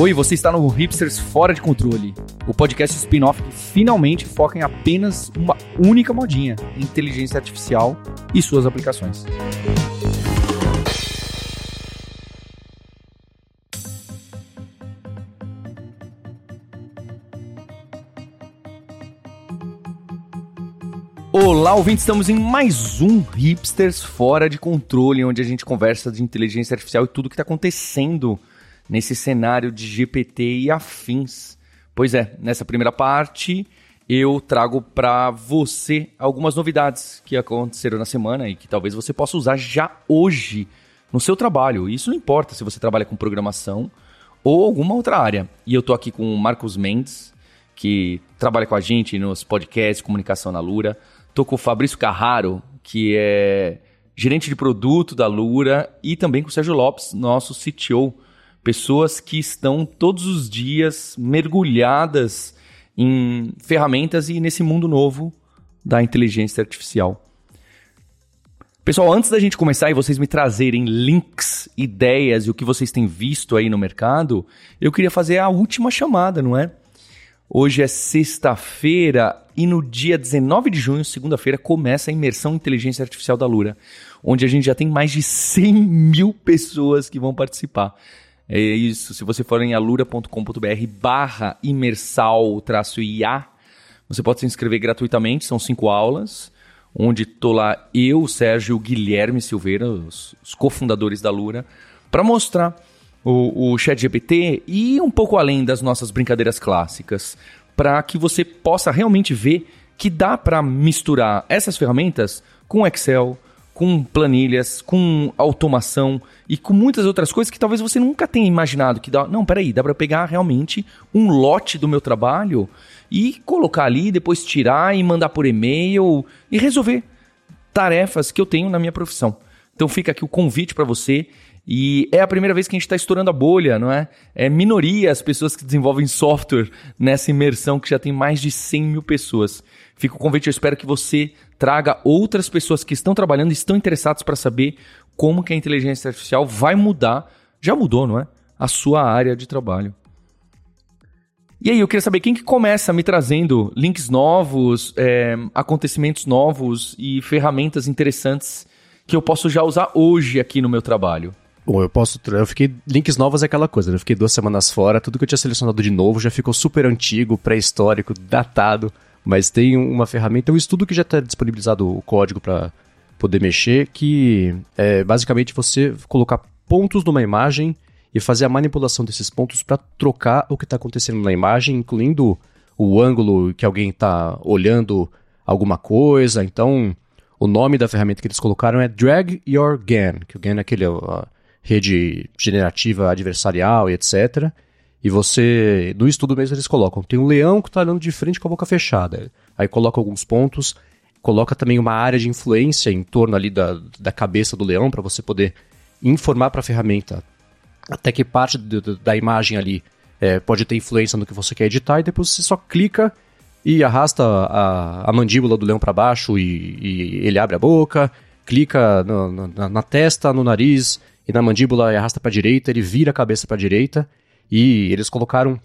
Oi, você está no Hipsters Fora de Controle, o podcast spin-off que finalmente foca em apenas uma única modinha: inteligência artificial e suas aplicações. Olá, ouvintes, estamos em mais um Hipsters Fora de Controle, onde a gente conversa de inteligência artificial e tudo que está acontecendo nesse cenário de GPT e afins. Pois é, nessa primeira parte eu trago para você algumas novidades que aconteceram na semana e que talvez você possa usar já hoje no seu trabalho. Isso não importa se você trabalha com programação ou alguma outra área. E eu estou aqui com o Marcos Mendes, que trabalha com a gente nos podcasts Comunicação na Lura. Estou com o Fabrício Carraro, que é gerente de produto da Lura, e também com o Sérgio Lopes, nosso CTO pessoas que estão todos os dias mergulhadas em ferramentas e nesse mundo novo da inteligência artificial. Pessoal, antes da gente começar e vocês me trazerem links, ideias e o que vocês têm visto aí no mercado, eu queria fazer a última chamada, não é? Hoje é sexta-feira e no dia 19 de junho, segunda-feira, começa a imersão Inteligência Artificial da Lura, onde a gente já tem mais de 100 mil pessoas que vão participar. É isso. Se você for em alura.com.br barra imersal IA, você pode se inscrever gratuitamente, são cinco aulas, onde tô lá eu, Sérgio Guilherme Silveira, os, os cofundadores da Lura, para mostrar o, o ChatGPT e um pouco além das nossas brincadeiras clássicas, para que você possa realmente ver que dá para misturar essas ferramentas com Excel, com planilhas, com automação e com muitas outras coisas que talvez você nunca tenha imaginado que dá. Não, peraí, dá para pegar realmente um lote do meu trabalho e colocar ali, depois tirar e mandar por e-mail e resolver tarefas que eu tenho na minha profissão. Então fica aqui o convite para você. E é a primeira vez que a gente está estourando a bolha, não é? É minoria as pessoas que desenvolvem software nessa imersão que já tem mais de 100 mil pessoas. Fica o convite, eu espero que você traga outras pessoas que estão trabalhando e estão interessadas para saber como que a inteligência artificial vai mudar, já mudou, não é? A sua área de trabalho. E aí, eu queria saber quem que começa me trazendo links novos, é, acontecimentos novos e ferramentas interessantes que eu posso já usar hoje aqui no meu trabalho. Bom, eu posso. Eu fiquei. Links novos é aquela coisa, né? Eu fiquei duas semanas fora, tudo que eu tinha selecionado de novo já ficou super antigo, pré-histórico, datado. Mas tem uma ferramenta, um estudo que já está disponibilizado o código para poder mexer, que é basicamente você colocar pontos numa imagem e fazer a manipulação desses pontos para trocar o que está acontecendo na imagem, incluindo o ângulo que alguém está olhando alguma coisa. Então, o nome da ferramenta que eles colocaram é Drag Your GAN, que o GAN é aquele a rede generativa adversarial e etc. E você, no estudo mesmo, eles colocam: tem um leão que está olhando de frente com a boca fechada. Aí coloca alguns pontos, coloca também uma área de influência em torno ali da, da cabeça do leão para você poder informar para a ferramenta até que parte do, da imagem ali é, pode ter influência no que você quer editar, e depois você só clica e arrasta a, a mandíbula do leão para baixo e, e, ele abre a boca, clica no, na, na, testa, no nariz e na mandíbula e arrasta para direita, ele vira a cabeça para direita e eles colocaram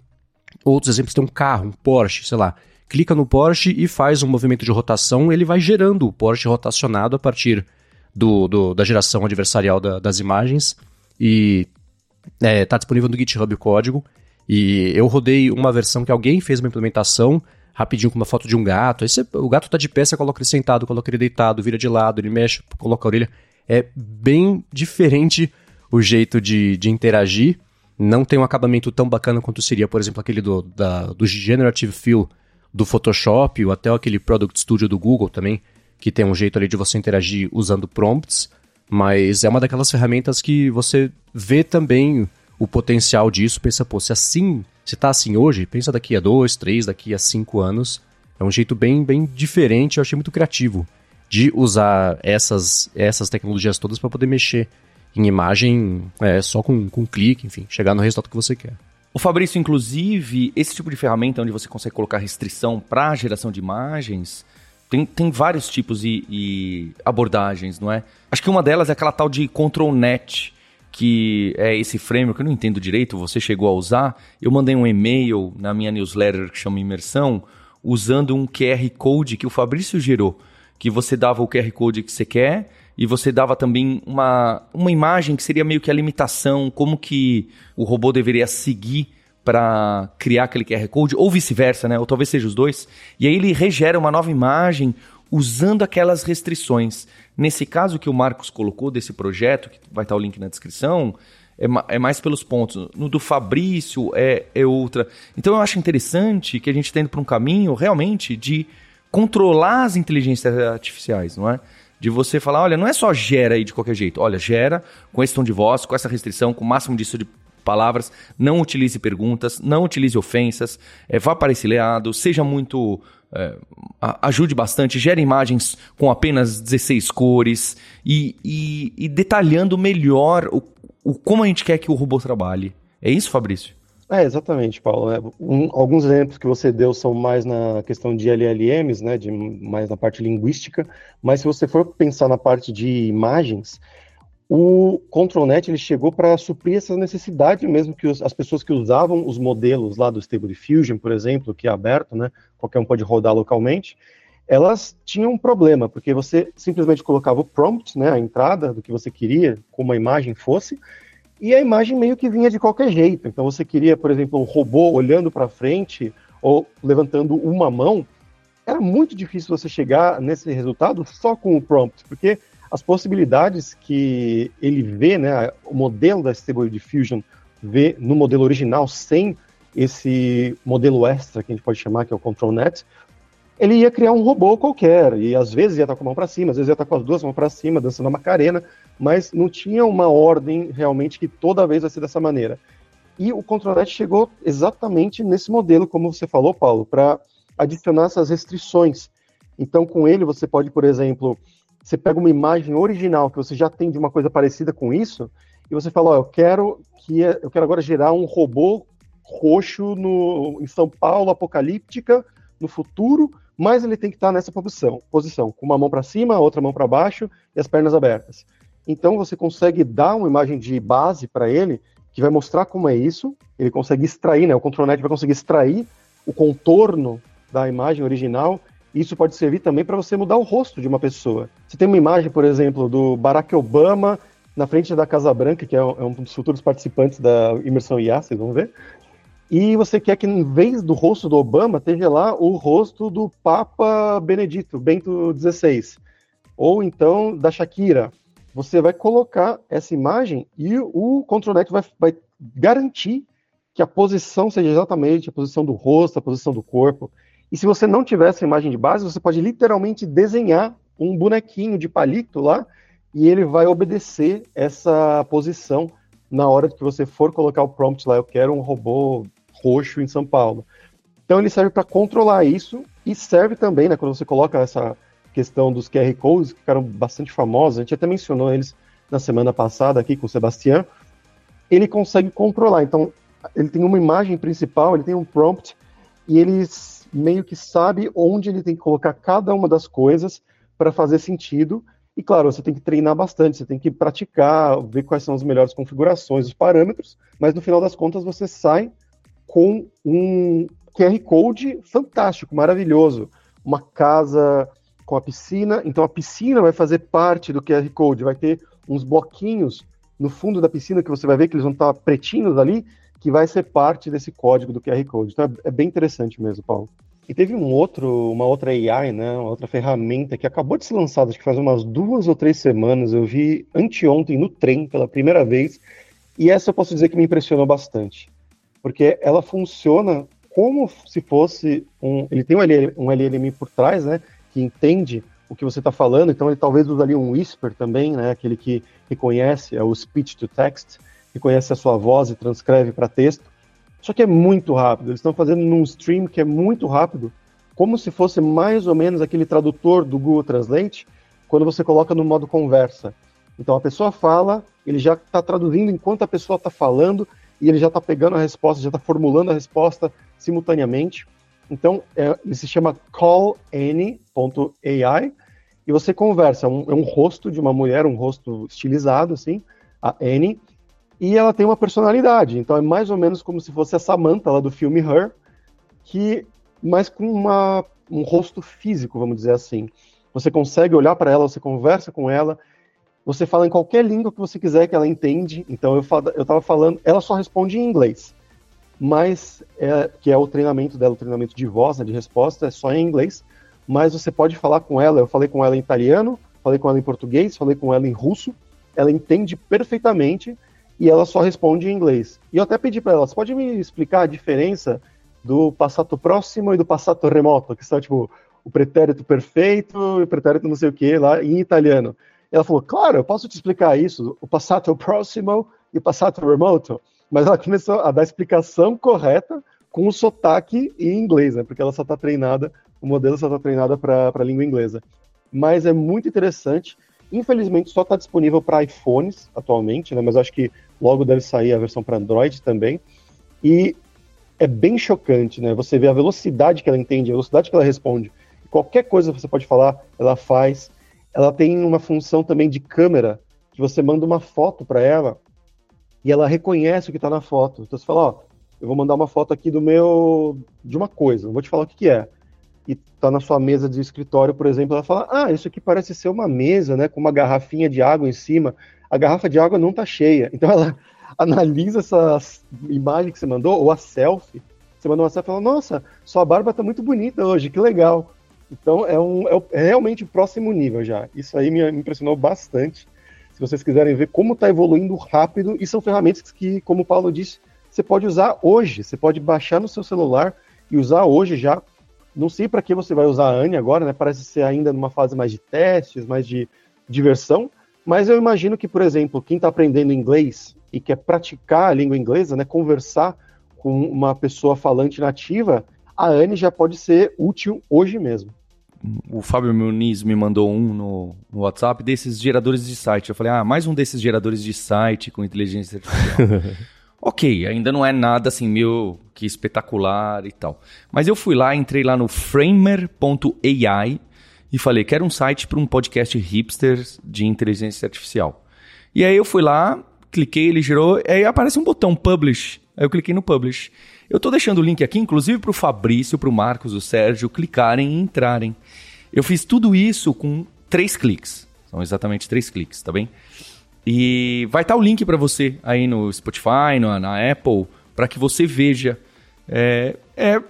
outros exemplos, tem um carro, um Porsche, sei lá. Clica no Porsche e faz um movimento de rotação, ele vai gerando o Porsche rotacionado a partir do, do da geração adversarial da, das imagens. E está é, tá disponível no GitHub o código. E eu rodei uma versão que alguém fez uma implementação rapidinho com uma foto de um gato. Aí você, o gato está de pé, você coloca ele sentado, coloca ele deitado, vira de lado, ele mexe, coloca a orelha. É bem diferente o jeito de, de interagir não tem um acabamento tão bacana quanto seria, por exemplo, aquele do, da, do Generative Fill do Photoshop, ou até aquele Product Studio do Google também, que tem um jeito ali de você interagir usando prompts, mas é uma daquelas ferramentas que você vê também o potencial disso, pensa, pô, se assim, se tá assim hoje, pensa daqui a dois, três, daqui a cinco anos. É um jeito bem, bem diferente, eu achei muito criativo de usar essas, essas tecnologias todas para poder mexer em imagem é, só com, com clique, enfim, chegar no resultado que você quer. O Fabrício, inclusive, esse tipo de ferramenta onde você consegue colocar restrição para geração de imagens, tem, tem vários tipos e, e, abordagens, não é? Acho que uma delas é aquela tal de Control Net, que é esse framework, eu não entendo direito, você chegou a usar. Eu mandei um e-mail na minha newsletter que chama Imersão, usando um QR Code que o Fabrício gerou, que você dava o QR Code que você quer e você dava também uma, uma imagem que seria meio que a limitação, como que o robô deveria seguir para criar aquele QR Code, ou vice-versa, né? Ou talvez seja os dois. E aí ele regera uma nova imagem usando aquelas restrições. Nesse caso que o Marcos colocou desse projeto, que vai estar o link na descrição, é, é mais pelos pontos. No do Fabrício é, é outra. Então eu acho interessante que a gente está indo para um caminho realmente de controlar as inteligências artificiais, não é? De você falar, olha, não é só gera aí de qualquer jeito. Olha, gera com esse tom de voz, com essa restrição, com o máximo disso de palavras, não utilize perguntas, não utilize ofensas, é, vá para esse leado, seja muito é, ajude bastante, gere imagens com apenas 16 cores e, e, e detalhando melhor o, o, como a gente quer que o robô trabalhe. É isso, Fabrício? É, exatamente, Paulo. É, um, alguns exemplos que você deu são mais na questão de LLMs, né, de, mais na parte linguística, mas se você for pensar na parte de imagens, o ControlNet ele chegou para suprir essa necessidade mesmo que os, as pessoas que usavam os modelos lá do Stable Diffusion, por exemplo, que é aberto, né, qualquer um pode rodar localmente, elas tinham um problema, porque você simplesmente colocava o prompt, né, a entrada do que você queria, como a imagem fosse, e a imagem meio que vinha de qualquer jeito. Então você queria, por exemplo, um robô olhando para frente ou levantando uma mão, era muito difícil você chegar nesse resultado só com o prompt, porque as possibilidades que ele vê, né, o modelo da Stable Diffusion vê no modelo original, sem esse modelo extra, que a gente pode chamar, que é o ControlNet, ele ia criar um robô qualquer, e às vezes ia estar com a mão para cima, às vezes ia estar com as duas mãos para cima, dançando a Macarena, mas não tinha uma ordem realmente que toda vez vai ser dessa maneira. E o ControlNet chegou exatamente nesse modelo, como você falou, Paulo, para adicionar essas restrições. Então, com ele, você pode, por exemplo, você pega uma imagem original que você já tem de uma coisa parecida com isso, e você fala, ó, eu quero que é, eu quero agora gerar um robô roxo no, em São Paulo, apocalíptica, no futuro, mas ele tem que estar nessa posição, posição com uma mão para cima, outra mão para baixo e as pernas abertas. Então você consegue dar uma imagem de base para ele que vai mostrar como é isso. Ele consegue extrair, né? O ControlNet vai conseguir extrair o contorno da imagem original isso pode servir também para você mudar o rosto de uma pessoa. Você tem uma imagem, por exemplo, do Barack Obama na frente da Casa Branca, que é um, é dos futuros participantes da imersão IA, vocês vão ver. E você quer que, em vez do rosto do Obama, esteja lá o rosto do Papa Benedito, Bento XVI. Ou então da Shakira. Você vai colocar essa imagem e o ControlNet vai, vai garantir que a posição seja exatamente a posição do rosto, a posição do corpo. E se você não tiver essa imagem de base, você pode literalmente desenhar um bonequinho de palito lá e ele vai obedecer essa posição na hora que você for colocar o prompt lá. Eu quero um robô roxo em São Paulo. Então ele serve para controlar isso e serve também, né, quando você coloca essa questão dos QR codes que ficaram bastante famosos. A gente até mencionou eles na semana passada aqui com o Sebastião. Ele consegue controlar. Então ele tem uma imagem principal, ele tem um prompt e eles meio que sabe onde ele tem que colocar cada uma das coisas para fazer sentido. E claro, você tem que treinar bastante, você tem que praticar, ver quais são as melhores configurações, os parâmetros, mas no final das contas você sai com um QR Code fantástico, maravilhoso. Uma casa com a piscina, então a piscina vai fazer parte do QR Code, vai ter uns bloquinhos no fundo da piscina que você vai ver que eles vão estar pretinhos ali, que vai ser parte desse código do QR Code. Então é, é bem interessante mesmo, Paulo. E teve um outro, uma outra AI, né, uma outra ferramenta que acabou de ser lançada, acho que faz umas duas ou três semanas. Eu vi anteontem no trem pela primeira vez, e essa eu posso dizer que me impressionou bastante, porque ela funciona como se fosse um, ele tem um LLM, um LLM por trás, né, que entende o que você está falando, então ele talvez use ali um whisper também, né, aquele que reconhece é o speech to text, reconhece a sua voz e transcreve para texto. Só que é muito rápido. Eles estão fazendo num stream que é muito rápido, como se fosse mais ou menos aquele tradutor do Google Translate, quando você coloca no modo conversa. Então a pessoa fala, ele já está traduzindo enquanto a pessoa está falando e ele já está pegando a resposta, já está formulando a resposta simultaneamente. Então é, ele se chama callany.ai e você conversa. É um, é um rosto de uma mulher, um rosto estilizado, assim, a Annie, e ela tem uma personalidade. Então é mais ou menos como se fosse a Samantha lá do filme Her, que mas com uma, um rosto físico, vamos dizer assim. Você consegue olhar para ela, você conversa com ela, você fala em qualquer língua que você quiser que ela entende. Então eu eu estava falando, ela só responde em inglês, mas é, que é o treinamento dela, o treinamento de voz, né, de resposta, é só em inglês. Mas você pode falar com ela. Eu falei com ela em italiano, falei com ela em português, falei com ela em russo. Ela entende perfeitamente e ela só responde em inglês. E eu até pedi para ela, você pode me explicar a diferença do passato próximo e do passato remoto, que são tipo o pretérito perfeito e o pretérito não sei o que lá em italiano. Ela falou, claro, eu posso te explicar isso, o passato próximo e o passato remoto. Mas ela começou a dar a explicação correta com o sotaque em inglês, né? Porque ela só está treinada, o modelo só está treinada para a língua inglesa. Mas é muito interessante. Infelizmente só está disponível para iPhones atualmente, né? Mas acho que logo deve sair a versão para Android também. E é bem chocante, né? Você vê a velocidade que ela entende, a velocidade que ela responde. Qualquer coisa que você pode falar, ela faz. Ela tem uma função também de câmera, que você manda uma foto para ela e ela reconhece o que está na foto. Então você fala, ó, eu vou mandar uma foto aqui do meu de uma coisa, não vou te falar o que, que é. E tá na sua mesa de escritório, por exemplo, ela fala: "Ah, isso aqui parece ser uma mesa, né, com uma garrafinha de água em cima. A garrafa de água não tá cheia". Então ela analisa essa imagem que você mandou, ou a selfie. Você mandou uma selfie e fala, nossa, sua barba tá muito bonita hoje, que legal. Então é, um, é, é realmente o próximo nível já. Isso aí me impressionou bastante. Se vocês quiserem ver como está evoluindo rápido, e são ferramentas que, como o Paulo disse, você pode usar hoje. Você pode baixar no seu celular e usar hoje já. Não sei para que você vai usar a Anne agora, né? Parece ser ainda numa fase mais de testes, mais de diversão. Mas eu imagino que, por exemplo, quem está aprendendo inglês e quer praticar a língua inglesa, né, conversar com uma pessoa falante nativa, a Anne já pode ser útil hoje mesmo. O Fábio Muniz me mandou um no, no, WhatsApp desses geradores de site. Eu falei, ah, mais um desses geradores de site com inteligência artificial. ok, ainda não é nada assim meio que espetacular e tal. Mas eu fui lá, entrei lá no framer.ai e falei, quero um site para um podcast hipster de inteligência artificial. E aí eu fui lá, cliquei, ele gerou, aí aparece um botão Publish. Aí eu cliquei no Publish. Eu estou deixando o link aqui, inclusive para o Fabrício, para o Marcos, o Sérgio, clicarem e entrarem. Eu fiz tudo isso com três cliques. São exatamente três cliques, tá bem? E vai estar tá o link para você aí no Spotify, no, na Apple, para que você veja. É, é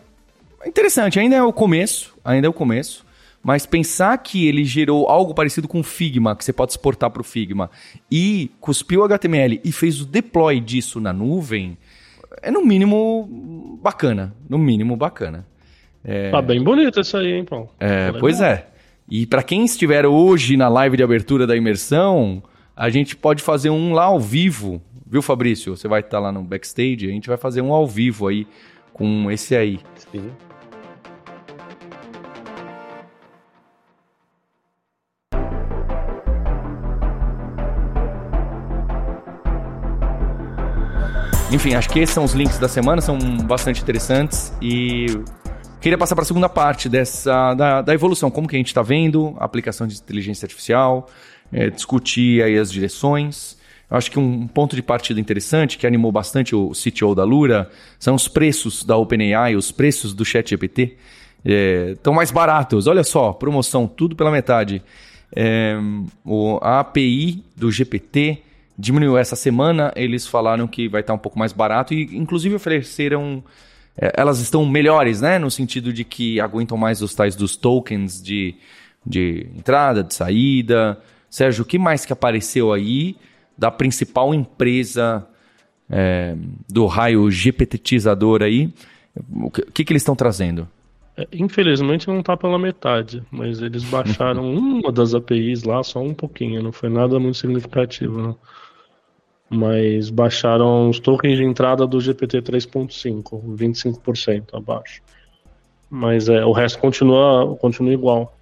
interessante, ainda é o começo, ainda é o começo. Mas pensar que ele gerou algo parecido com o Figma, que você pode exportar para o Figma, e cuspiu HTML e fez o deploy disso na nuvem, é no mínimo bacana. No mínimo bacana. É... Tá bem bonito isso aí, hein, Paulo? É, tá pois é. E para quem estiver hoje na live de abertura da imersão, a gente pode fazer um lá ao vivo, viu, Fabrício? Você vai estar lá no backstage, a gente vai fazer um ao vivo aí com esse aí. Sim. Enfim, acho que esses são os links da semana, são bastante interessantes e queria passar para a segunda parte dessa da, da, evolução, como que a gente está vendo a aplicação de inteligência artificial, é, discutir aí as direções. Eu acho que um ponto de partida interessante que animou bastante o CTO da Lura são os preços da OpenAI, os preços do ChatGPT estão é, mais baratos. Olha só, promoção, tudo pela metade. É, o, a API do GPT diminuiu essa semana, eles falaram que vai estar um pouco mais barato e inclusive ofereceram é, elas estão melhores, né, no sentido de que aguentam mais os tais dos tokens de, de entrada, de saída. Sérgio, o que mais que apareceu aí da principal empresa é, do raio GPTizador aí? O que, que eles estão trazendo? É, infelizmente não está pela metade, mas eles baixaram uma das APIs lá, só um pouquinho, não foi nada muito significativo. Não mas baixaram os tokens de entrada do GPT 3.5, 25% abaixo. Mas é, o resto continua, continua igual.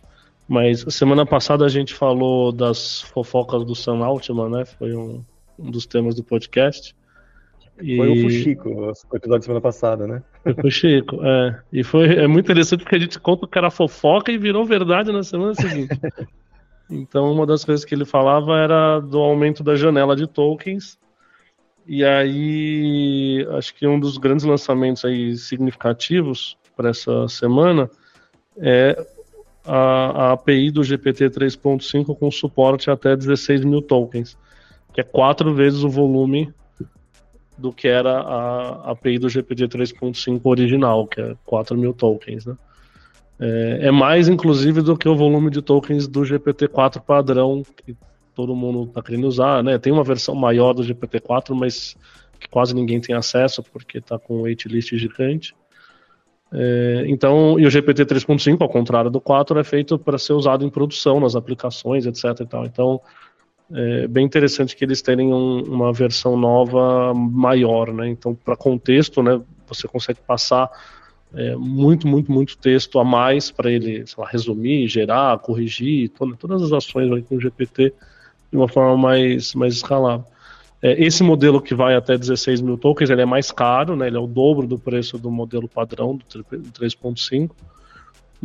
Mas semana passada a gente falou das fofocas do Sam Altman, né? Foi um, um dos temas do podcast. E... Foi o Fuxico, o episódio de semana passada, né? Foi o Fuxico, é. E foi é muito interessante porque a gente conta que era fofoca e virou verdade na semana seguinte. Então, uma das coisas que ele falava era do aumento da janela de tokens. E aí, acho que um dos grandes lançamentos aí significativos para essa semana é a, a API do GPT 3.5 com suporte até 16 mil tokens, que é quatro vezes o volume do que era a API do GPT 3.5 original, que é 4 mil tokens. Né? É, é, mais, inclusive, do que o volume de tokens do GPT-4 padrão, que todo mundo está querendo usar. Né? Tem uma versão maior do GPT-4, mas que quase ninguém tem acesso, porque está com um waitlist gigante. É, então, e o GPT 3.5, ao contrário do 4, é feito para ser usado em produção, nas aplicações, etc. Então, é bem interessante que eles tenham um, uma versão nova maior, né? Então, para contexto, né, você consegue passar é, muito, muito, muito texto a mais para ele, lá, resumir, gerar, corrigir, todas, todas as ações com o GPT de uma forma mais, mais escalável. É, esse modelo que vai até 16 mil tokens, ele é mais caro, né? Ele é o dobro do preço do modelo padrão do 3.5,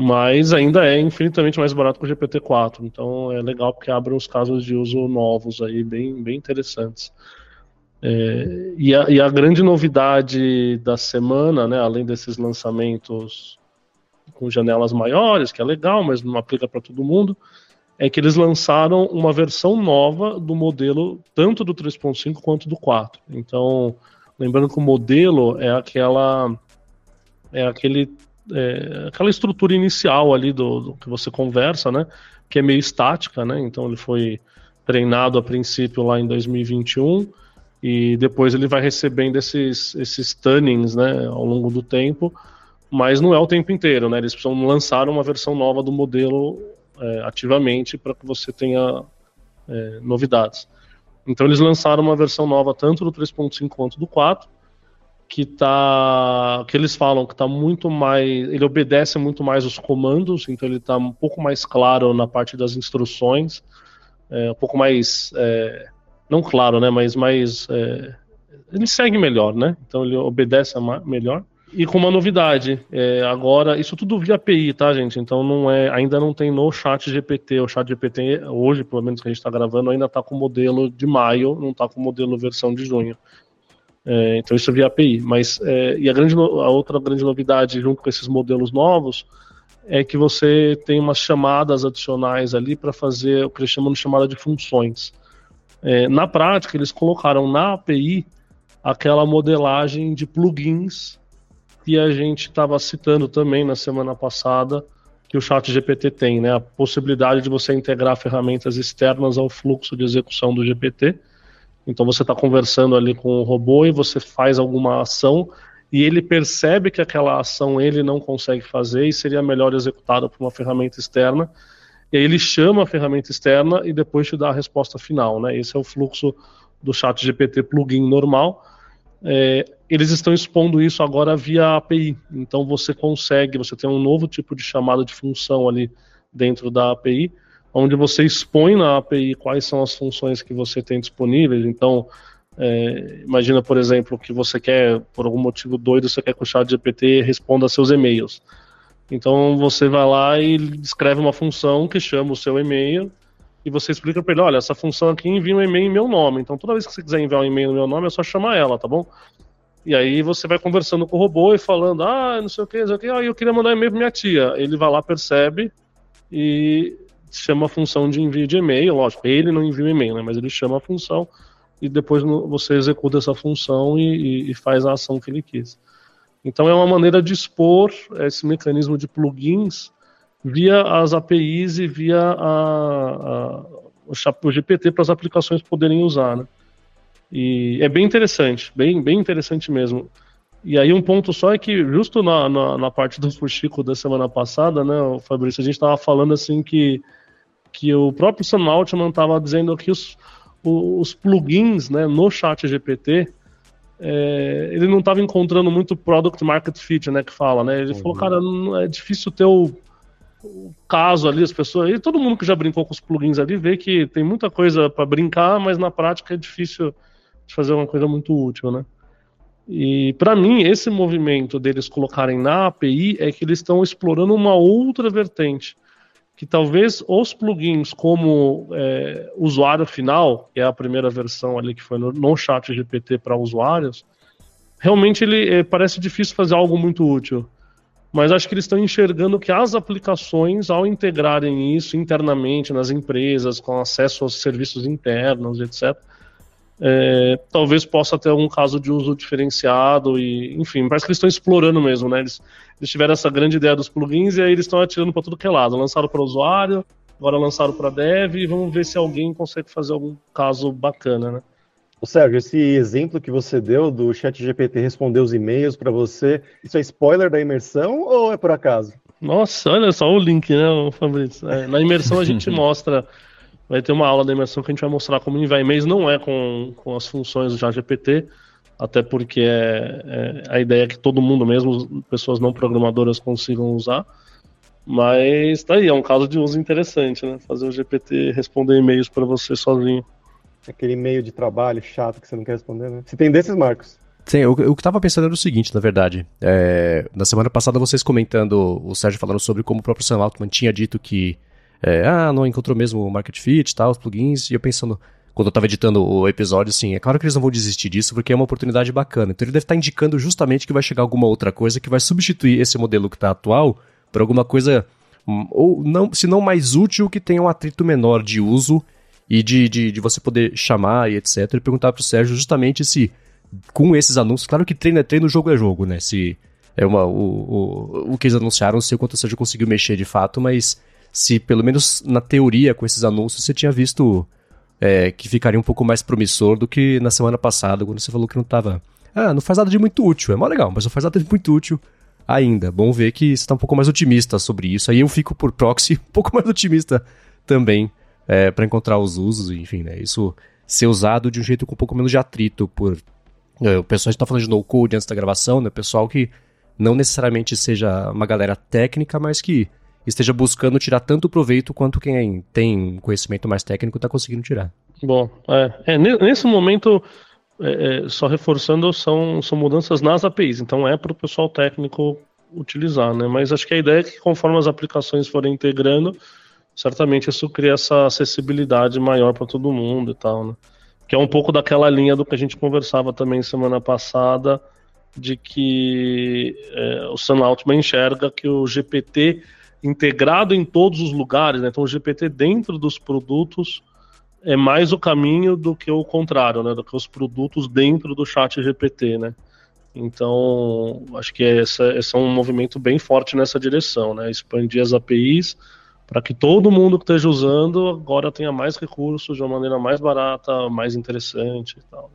mas ainda é infinitamente mais barato que o GPT-4. Então é legal porque abre uns casos de uso novos aí, bem, bem interessantes. É, e, a, e, a, grande novidade da semana, né, além desses lançamentos com janelas maiores, que é legal, mas não aplica para todo mundo, é que eles lançaram uma versão nova do modelo, tanto do 3.5 quanto do 4. Então, lembrando que o modelo é aquela é aquele é, aquela estrutura inicial ali do, do, que você conversa, né? Que é meio estática, né? Então ele foi treinado a princípio lá em 2021 e depois ele vai recebendo esses esses tunnings, né? Ao longo do tempo, mas não é o tempo inteiro, né? Eles precisam lançar uma versão nova do modelo é, ativamente para que você tenha é, novidades. Então eles lançaram uma versão nova tanto do 3.5 quanto do 4, que tá que eles falam que está muito mais, ele obedece muito mais os comandos, então ele está um pouco mais claro na parte das instruções, é, um pouco mais é, não claro, né, mas mais é, ele segue melhor, né? Então ele obedece melhor. E com uma novidade, é, agora, isso tudo via API, tá, gente? Então não é, ainda não tem no chat GPT. O chat GPT, hoje, pelo menos que a gente está gravando, ainda está com o modelo de maio, não está com o modelo versão de junho. É, então isso via API. Mas, é, e a, grande, a outra grande novidade, junto com esses modelos novos, é que você tem umas chamadas adicionais ali para fazer o que eles chamam de chamada de funções. É, na prática, eles colocaram na API aquela modelagem de plugins que a gente estava citando também na semana passada, que o Chat GPT tem, né? A possibilidade de você integrar ferramentas externas ao fluxo de execução do GPT. Então você está conversando ali com o robô e você faz alguma ação e ele percebe que aquela ação ele não consegue fazer e seria melhor executada por uma ferramenta externa. E aí ele chama a ferramenta externa e depois te dá a resposta final, né? Esse é o fluxo do Chat GPT plugin normal. É, eles estão expondo isso agora via API. Então você consegue, você tem um novo tipo de chamada de função ali dentro da API, onde você expõe na API quais são as funções que você tem disponíveis. Então, é, imagina, por exemplo, que você quer, por algum motivo doido, você quer que o chat GPT responda seus e-mails. Então você vai lá e escreve uma função que chama o seu e-mail e você explica para ele, olha, essa função aqui envia um e-mail em meu nome. Então toda vez que você quiser enviar um e-mail no meu nome, é só chamar ela, tá bom? E aí você vai conversando com o robô e falando, ah, não sei o que, não sei o que, ah, eu queria mandar um e-mail para minha tia. Ele vai lá, percebe e chama a função de envio de e-mail, lógico, ele não envia e-mail, né, mas ele chama a função e depois você executa essa função e, e, faz a ação que ele quis. Então é uma maneira de expor esse mecanismo de plugins via as APIs e via a, a, o GPT para as aplicações poderem usar, né? E é bem interessante, bem, bem interessante mesmo. E aí um ponto só é que justo na, na, na parte do Fuxico da semana passada, né, Fabrício, a gente estava falando assim que, que o próprio Sam Altman estava dizendo que os, os plugins né, no chat GPT é, ele não estava encontrando muito product market fit, né, que fala, né? Ele uhum. falou, cara, não, é difícil ter o, o, caso ali, as pessoas, e todo mundo que já brincou com os plugins ali vê que tem muita coisa para brincar, mas na prática é difícil de fazer uma coisa muito útil, né? E para mim, esse movimento deles colocarem na API é que eles estão explorando uma outra vertente, que talvez os plugins como é, usuário final, que é a primeira versão ali que foi no, no chat GPT para usuários, realmente ele é, parece difícil fazer algo muito útil. Mas acho que eles estão enxergando que as aplicações, ao integrarem isso internamente nas empresas, com acesso aos serviços internos, etc., é, talvez possa ter algum caso de uso diferenciado e, enfim, parece que eles estão explorando mesmo, né? Eles, eles tiveram essa grande ideia dos plugins e aí eles estão atirando para tudo que é lado. Lançaram para usuário, agora lançaram para dev e vamos ver se alguém consegue fazer algum caso bacana, né? O Sérgio, esse exemplo que você deu do chat GPT responder os e-mails para você, isso é spoiler da imersão ou é por acaso? Nossa, olha só o link, né, Fabrício? É, na imersão a gente mostra vai ter uma aula da imersão que a gente vai mostrar como enviar e-mails. Não é com, com as funções do ChatGPT, até porque é, é, a ideia é que todo mundo, mesmo pessoas não programadoras, consigam usar. Mas tá aí, é um caso de uso interessante, né? Fazer o GPT responder e-mails para você sozinho. Aquele e-mail de trabalho chato que você não quer responder, né? Se tem desses, Marcos. Sim, o, o que estava pensando era o seguinte, na verdade. É, na semana passada, vocês comentando, o Sérgio falando sobre como o próprio Sam Altman tinha dito que é, ah, não encontrou mesmo o market fit, tal, os plugins, e eu pensando, quando eu tava editando o episódio, assim, é claro que eles não vão desistir disso, porque é uma oportunidade bacana. Então ele deve estar indicando justamente que vai chegar alguma outra coisa que vai substituir esse modelo que está atual por alguma coisa, hum, ou não, se não mais útil, que tenha um atrito menor de uso e de, de, de você poder chamar e etc. E perguntar pro Sérgio justamente se, com esses anúncios, claro que treino é treino, jogo é jogo, né? Se é uma, o, o, o que eles anunciaram, não sei quanto o Sérgio conseguiu mexer de fato, mas se pelo menos na teoria com esses anúncios você tinha visto é, que ficaria um pouco mais promissor do que na semana passada, quando você falou que não estava. Ah, não faz nada de muito útil. É mó legal, mas não faz nada de muito útil ainda. Bom ver que você está um pouco mais otimista sobre isso. Aí eu fico por proxy um pouco mais otimista também é, para encontrar os usos, enfim, né? Isso ser usado de um jeito com um pouco menos de atrito por. É, o pessoal está falando de no code antes da gravação, né? Pessoal que não necessariamente seja uma galera técnica, mas que esteja buscando tirar tanto proveito quanto quem tem conhecimento mais técnico está conseguindo tirar. Bom, é, é nesse momento, é, é, só reforçando, são, são mudanças nas APIs, então é para o pessoal técnico utilizar, né? Mas acho que a ideia é que conforme as aplicações forem integrando, certamente isso cria essa acessibilidade maior para todo mundo e tal, né? Que é um pouco daquela linha do que a gente conversava também semana passada, de que é, o Sam Altman enxerga que o GPT integrado em todos os lugares, né? Então o GPT dentro dos produtos é mais o caminho do que o contrário, né? Do que os produtos dentro do chat GPT, né? Então, acho que esse, esse é um movimento bem forte nessa direção, né? Expandir as APIs para que todo mundo que esteja usando agora tenha mais recursos de uma maneira mais barata, mais interessante e tal.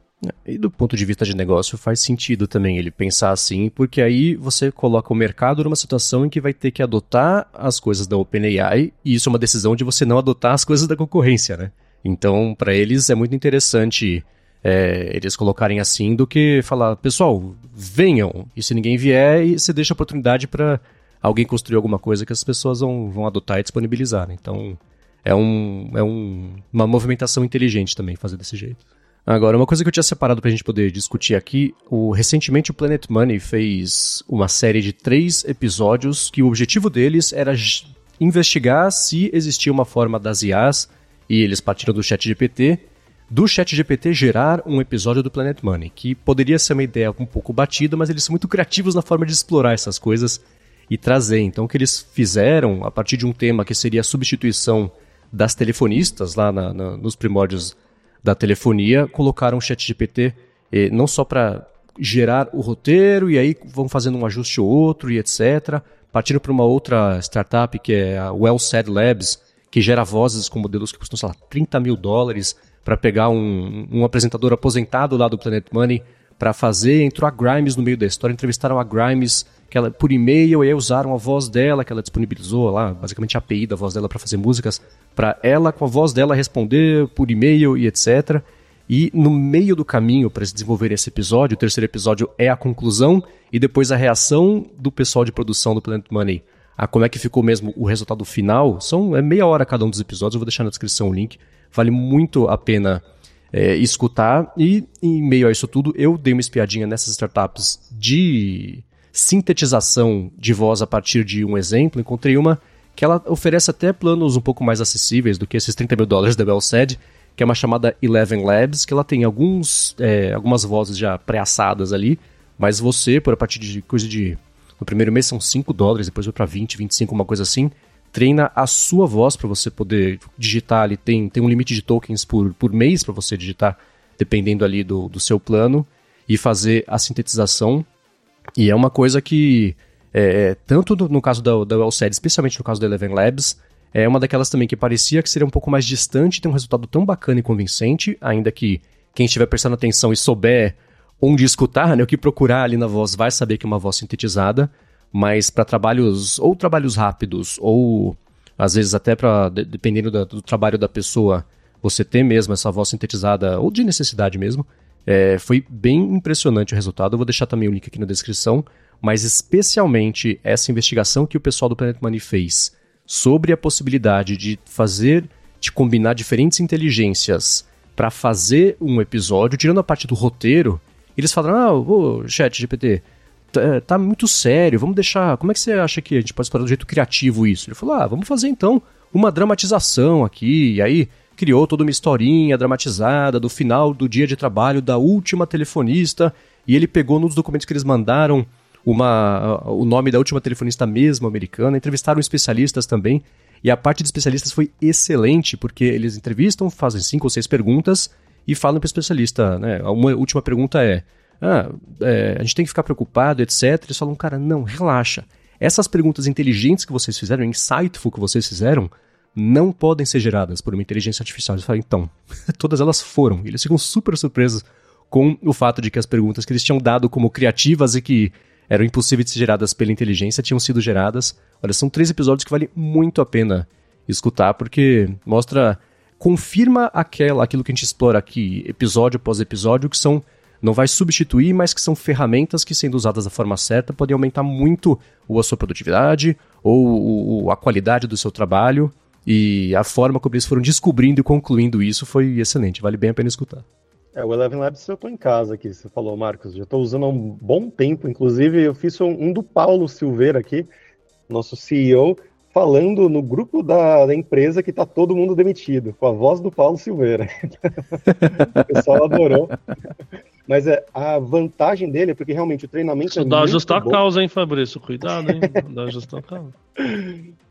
E do ponto de vista de negócio faz sentido também ele pensar assim, porque aí você coloca o mercado numa situação em que vai ter que adotar as coisas da OpenAI, e isso é uma decisão de você não adotar as coisas da concorrência, né? Então, para eles é muito interessante é, eles colocarem assim do que falar, pessoal, venham, e se ninguém vier, você deixa a oportunidade para alguém construir alguma coisa que as pessoas vão, vão adotar e disponibilizar. Né? Então, é, um, é um, uma movimentação inteligente também fazer desse jeito. Agora, uma coisa que eu tinha separado para a gente poder discutir aqui, o, recentemente o Planet Money fez uma série de três episódios que o objetivo deles era investigar se existia uma forma das IAs, e eles partiram do chat GPT, do chat GPT gerar um episódio do Planet Money, que poderia ser uma ideia um pouco batida, mas eles são muito criativos na forma de explorar essas coisas e trazer. Então, o que eles fizeram, a partir de um tema que seria a substituição das telefonistas, lá na, na, nos primórdios da telefonia colocaram o ChatGPT eh, não só para gerar o roteiro e aí vão fazendo um ajuste ou outro e etc. Partindo para uma outra startup que é a Well Said Labs, que gera vozes com modelos que custam, sei lá, 30 mil dólares para pegar um, um apresentador aposentado lá do Planet Money para fazer. Entrou a Grimes no meio da história, entrevistaram a Grimes que ela, por e-mail e usaram a voz dela, que ela disponibilizou lá, basicamente a API da voz dela para fazer músicas, para ela, com a voz dela, responder por e-mail e etc. E no meio do caminho para se desenvolver esse episódio, o terceiro episódio é a conclusão e depois a reação do pessoal de produção do Planet Money a como é que ficou mesmo o resultado final. São é meia hora cada um dos episódios, eu vou deixar na descrição o link. Vale muito a pena é, escutar. E em meio a isso tudo, eu dei uma espiadinha nessas startups de sintetização de voz a partir de um exemplo, encontrei uma que ela oferece até planos um pouco mais acessíveis do que esses 30 mil dólares da Bellsed, que é uma chamada Eleven Labs, que ela tem alguns, é, algumas vozes já pré-assadas ali, mas você, por a partir de coisa de. No primeiro mês são 5 dólares, depois vai para 20, 25, uma coisa assim. Treina a sua voz para você poder digitar ali. Tem, tem um limite de tokens por, por mês para você digitar, dependendo ali do, do seu plano, e fazer a sintetização. E é uma coisa que, é, tanto no, no caso da, da Wellsed, especialmente no caso da Eleven Labs, é uma daquelas também que parecia que seria um pouco mais distante, tem um resultado tão bacana e convincente, ainda que quem estiver prestando atenção e souber onde escutar, né, o que procurar ali na voz, vai saber que é uma voz sintetizada, mas para trabalhos ou trabalhos rápidos ou às vezes até para dependendo do, do, trabalho da pessoa, você ter mesmo essa voz sintetizada ou de necessidade mesmo, é, foi bem impressionante o resultado. Eu vou deixar também o link aqui na descrição, mas especialmente essa investigação que o pessoal do Planet Money fez sobre a possibilidade de fazer, de combinar diferentes inteligências para fazer um episódio, tirando a parte do roteiro, eles falaram, ah, ô, chat GPT, tá, é, tá, muito sério, vamos deixar, como é que você acha que a gente pode explorar do jeito criativo isso? Ele falou, ah, vamos fazer então uma dramatização aqui, e aí criou toda uma historinha dramatizada do final do dia de trabalho da última telefonista, e ele pegou nos documentos que eles mandaram uma, o nome da última telefonista mesmo americana, entrevistaram especialistas também, e a parte de especialistas foi excelente, porque eles entrevistam, fazem cinco ou seis perguntas e falam para o especialista, né? Uma última pergunta é, ah, é, a gente tem que ficar preocupado, etc. Eles falam, cara, não, relaxa. Essas perguntas inteligentes que vocês fizeram, insightful que vocês fizeram, não podem ser geradas por uma inteligência artificial. Eles falam, então, todas elas foram. Eles ficam super surpresos com o fato de que as perguntas que eles tinham dado como criativas e que eram impossíveis de ser geradas pela inteligência, tinham sido geradas. Olha, são três episódios que vale muito a pena escutar, porque mostra, confirma aquela, aquilo que a gente explora aqui, episódio após episódio, que são, não vai substituir, mas que são ferramentas que, sendo usadas da forma certa, podem aumentar muito ou a sua produtividade, ou a qualidade do seu trabalho, e a forma como eles foram descobrindo e concluindo isso foi excelente, vale bem a pena escutar. É, o Eleven Labs eu estou em casa aqui, você falou, Marcos. Já estou usando há um bom tempo. Inclusive, eu fiz um, um, do Paulo Silveira aqui, nosso CEO, falando no grupo da, da empresa que está todo mundo demitido, com a voz do Paulo Silveira. o pessoal adorou. Mas é, a vantagem dele é porque realmente o treinamento Isso é dá justa causa, hein, Fabrício? Cuidado, hein? Dá justa causa.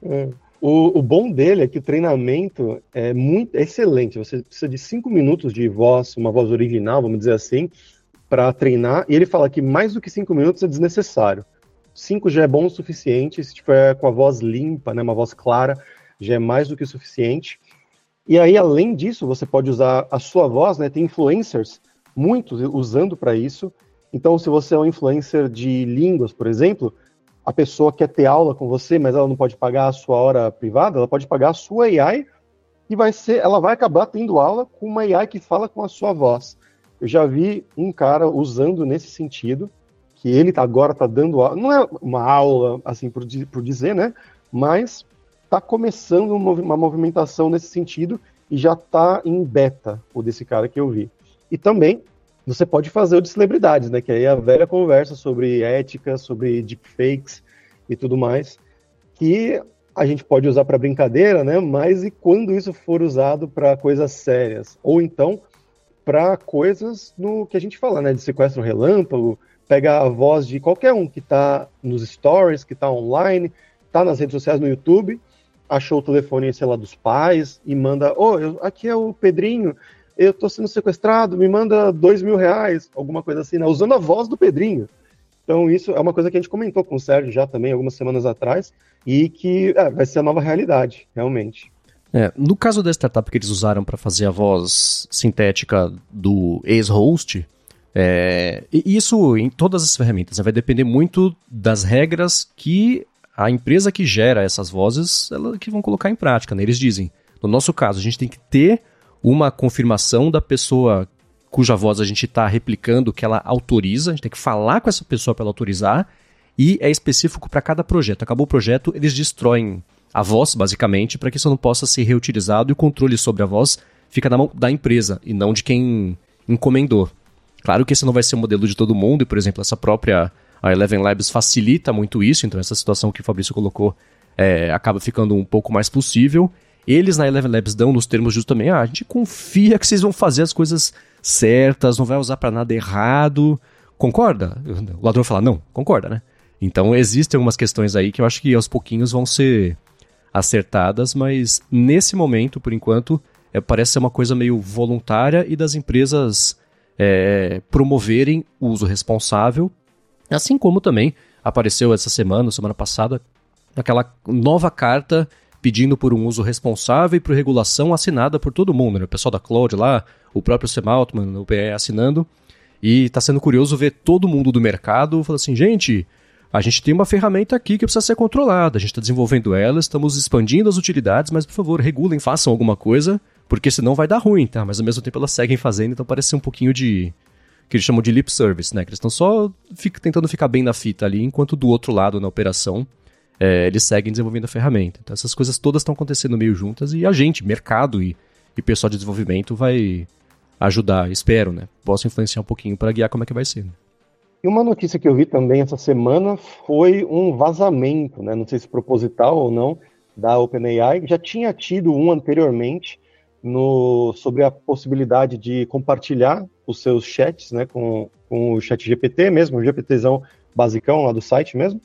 É. O, o, bom dele é que o treinamento é muito é excelente. Você precisa de cinco minutos de voz, uma voz original, vamos dizer assim, para treinar. E ele fala que mais do que cinco minutos é desnecessário. Cinco já é bom o suficiente. Se tiver com a voz limpa, né, uma voz clara, já é mais do que o suficiente. E aí, além disso, você pode usar a sua voz, né? Tem influencers, muitos usando para isso. Então, se você é um influencer de línguas, por exemplo, a pessoa quer ter aula com você, mas ela não pode pagar a sua hora privada, ela pode pagar a sua AI e vai ser, ela vai acabar tendo aula com uma AI que fala com a sua voz. Eu já vi um cara usando nesse sentido, que ele tá, agora está dando aula, não é uma aula, assim, por, por dizer, né? Mas está começando uma movimentação nesse sentido e já está em beta o desse cara que eu vi. E também você pode fazer o de celebridades, né? Que aí é a velha conversa sobre ética, sobre deepfakes e tudo mais, que a gente pode usar para brincadeira, né? Mas e quando isso for usado para coisas sérias? Ou então para coisas no que a gente fala, né? De sequestro relâmpago, pega a voz de qualquer um que está nos stories, que está online, está nas redes sociais, no YouTube, achou o telefone, sei lá, dos pais e manda, ô, oh, aqui é o Pedrinho, eu estou sendo sequestrado, me manda dois mil reais, alguma coisa assim, né? usando a voz do Pedrinho. Então, isso é uma coisa que a gente comentou com o Sérgio já também, algumas semanas atrás, e que é, vai ser a nova realidade, realmente. É, no caso da startup que eles usaram para fazer a voz sintética do ex-host, é, isso em todas as ferramentas né, vai depender muito das regras que a empresa que gera essas vozes ela, que vão colocar em prática. Né? Eles dizem, no nosso caso, a gente tem que ter uma confirmação da pessoa cuja voz a gente está replicando que ela autoriza, a gente tem que falar com essa pessoa para ela autorizar, e é específico para cada projeto. Acabou o projeto, eles destroem a voz, basicamente, para que isso não possa ser reutilizado e o controle sobre a voz fica na mão da empresa e não de quem encomendou. Claro que esse não vai ser o modelo de todo mundo, e, por exemplo, essa própria a Eleven Labs facilita muito isso, então essa situação que o Fabrício colocou é, acaba ficando um pouco mais possível. Eles na Eleven Labs dão nos termos justos também, ah, a gente confia que vocês vão fazer as coisas certas, não vai usar para nada errado. Concorda? O ladrão fala, não, concorda, né? Então existem algumas questões aí que eu acho que aos pouquinhos vão ser acertadas, mas nesse momento, por enquanto, é, parece ser uma coisa meio voluntária e das empresas é, promoverem o uso responsável, assim como também apareceu essa semana, semana passada, aquela nova carta pedindo por um uso responsável e por regulação assinada por todo mundo, né? o pessoal da Cloud lá, o próprio Sam Altman, o PE assinando, e está sendo curioso ver todo mundo do mercado falando assim, gente, a gente tem uma ferramenta aqui que precisa ser controlada, a gente está desenvolvendo ela, estamos expandindo as utilidades, mas por favor, regulem, façam alguma coisa, porque senão vai dar ruim, tá? Mas ao mesmo tempo elas seguem fazendo, então parece um pouquinho de que eles chamam de lip service, né? Que eles estão só fica, tentando ficar bem na fita ali, enquanto do outro lado, na operação, é, eles seguem desenvolvendo a ferramenta. Então essas coisas todas estão acontecendo meio juntas e a gente, mercado e, e pessoal de desenvolvimento vai ajudar, espero, né? Posso influenciar um pouquinho para guiar como é que vai ser. Né? E uma notícia que eu vi também essa semana foi um vazamento, né? Não sei se proposital ou não, da OpenAI. Já tinha tido um anteriormente no, sobre a possibilidade de compartilhar os seus chats né, com, com o chat GPT mesmo, o GPTzão basicão lá do site mesmo.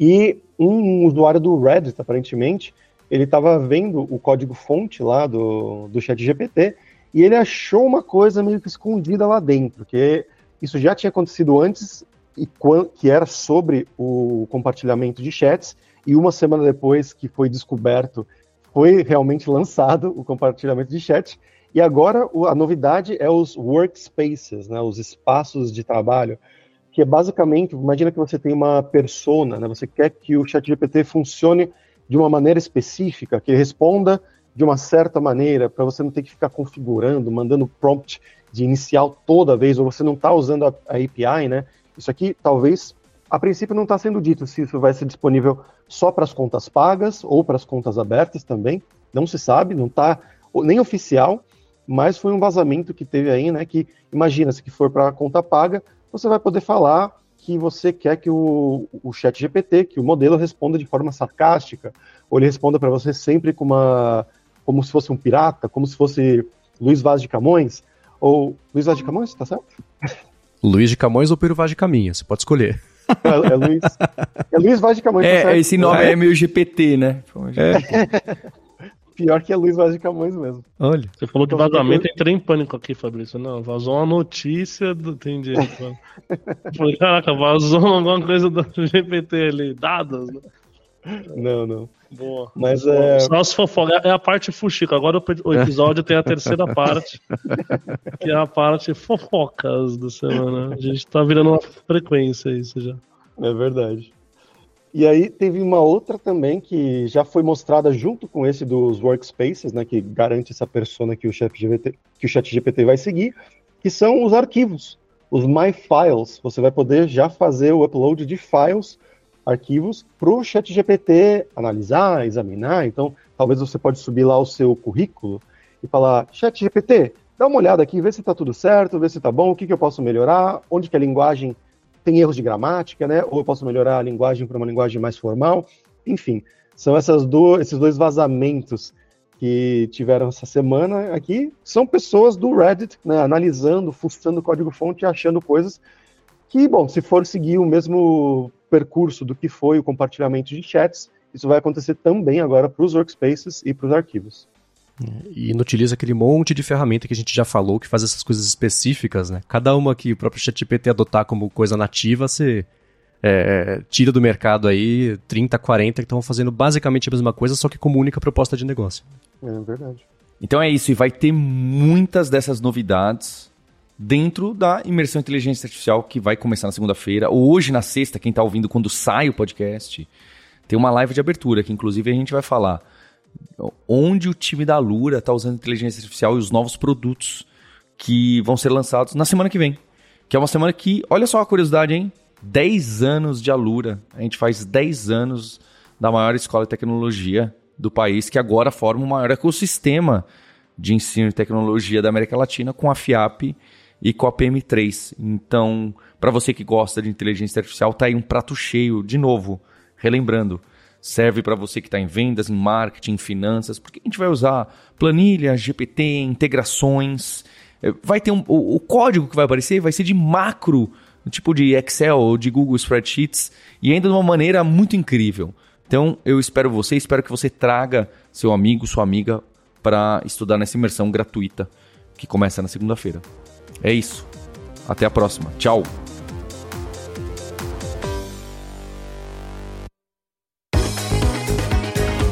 E um usuário do Reddit, aparentemente, ele estava vendo o código-fonte lá do, do chat GPT e ele achou uma coisa meio que escondida lá dentro, que isso já tinha acontecido antes, e que era sobre o compartilhamento de chats, e uma semana depois que foi descoberto foi realmente lançado o compartilhamento de chat. E agora a novidade é os workspaces, né, os espaços de trabalho, que é basicamente, imagina que você tem uma persona, né, você quer que o chat GPT funcione de uma maneira específica, que ele responda de uma certa maneira, para você não ter que ficar configurando, mandando prompt de inicial toda vez, ou você não está usando a, a API, né? Isso aqui talvez a princípio não está sendo dito se isso vai ser disponível só para as contas pagas ou para as contas abertas também. Não se sabe, não está nem oficial, mas foi um vazamento que teve aí, né? Que imagina se que for para a conta paga, você vai poder falar que você quer que o, o chat GPT, que o modelo responda de forma sarcástica, ou ele responda para você sempre com uma, como se fosse um pirata, como se fosse Luiz Vaz de Camões, ou Luiz Vaz de Camões, tá certo? Luiz de Camões ou Peru Vaz de Caminha, você pode escolher. É, é Luiz, é Luiz Vaz de Camões. É, tá esse nome é, é meio GPT, né? É. Pior que é Luiz Vaz de Camões mesmo. Olha. Você falou de vazamento, eu entrei em pânico aqui, Fabrício. Não, vazou uma notícia do. Entendi. Falei, caraca, vazou alguma coisa do GPT ali, dados, né? Não, não. Boa. Mas é. Só as fofocas. É a parte fuxica. Agora o episódio tem a terceira parte. que é a parte fofocas da semana. A gente tá virando uma frequência isso já. É verdade. E aí teve uma outra também que já foi mostrada junto com esse dos workspaces, né, que garante essa persona que o chat GPT, que o chat GPT vai seguir, que são os arquivos, os My Files. Você vai poder já fazer o upload de files arquivos para o chat GPT analisar, examinar. Então, talvez você pode subir lá o seu currículo e falar, chat GPT, dá uma olhada aqui, vê se está tudo certo, vê se está bom, o que, que eu posso melhorar, onde que a linguagem tem erros de gramática, né? Ou eu posso melhorar a linguagem para uma linguagem mais formal. Enfim, são essas do, esses dois vazamentos que tiveram essa semana aqui. São pessoas do Reddit, né, analisando, fuçando código-fonte e achando coisas que, bom, se for seguir o mesmo percurso do que foi o compartilhamento de chats, isso vai acontecer também agora para os workspaces e para os arquivos. E inutiliza aquele monte de ferramenta que a gente já falou que faz essas coisas específicas, né? Cada uma que o próprio ChatGPT adotar como coisa nativa, você é, tira do mercado aí 30, 40 que estão fazendo basicamente a mesma coisa, só que como única proposta de negócio. É verdade. Então é isso, e vai ter muitas dessas novidades dentro da imersão inteligência artificial que vai começar na segunda-feira. Hoje, na sexta, quem está ouvindo quando sai o podcast, tem uma live de abertura que, inclusive, a gente vai falar onde o time da Lura está usando inteligência artificial e os novos produtos que vão ser lançados na semana que vem. Que é uma semana que, olha só a curiosidade, hein? 10 anos de Alura. A gente faz 10 anos da maior escola de tecnologia do país, que agora forma o maior ecossistema de ensino e tecnologia da América Latina com a FIAP e com a PM3. Então, para você que gosta de inteligência artificial, tá aí um prato cheio, de novo, relembrando. Serve para você que está em vendas, em marketing, em finanças, porque a gente vai usar planilha, GPT, integrações. É, vai ter um, o, o código que vai aparecer vai ser de macro, tipo de Excel ou de Google Spreadsheets, e ainda de uma maneira muito incrível. Então eu espero você, espero que você traga seu amigo, sua amiga para estudar nessa imersão gratuita que começa na segunda-feira. É isso. Até a próxima. Tchau.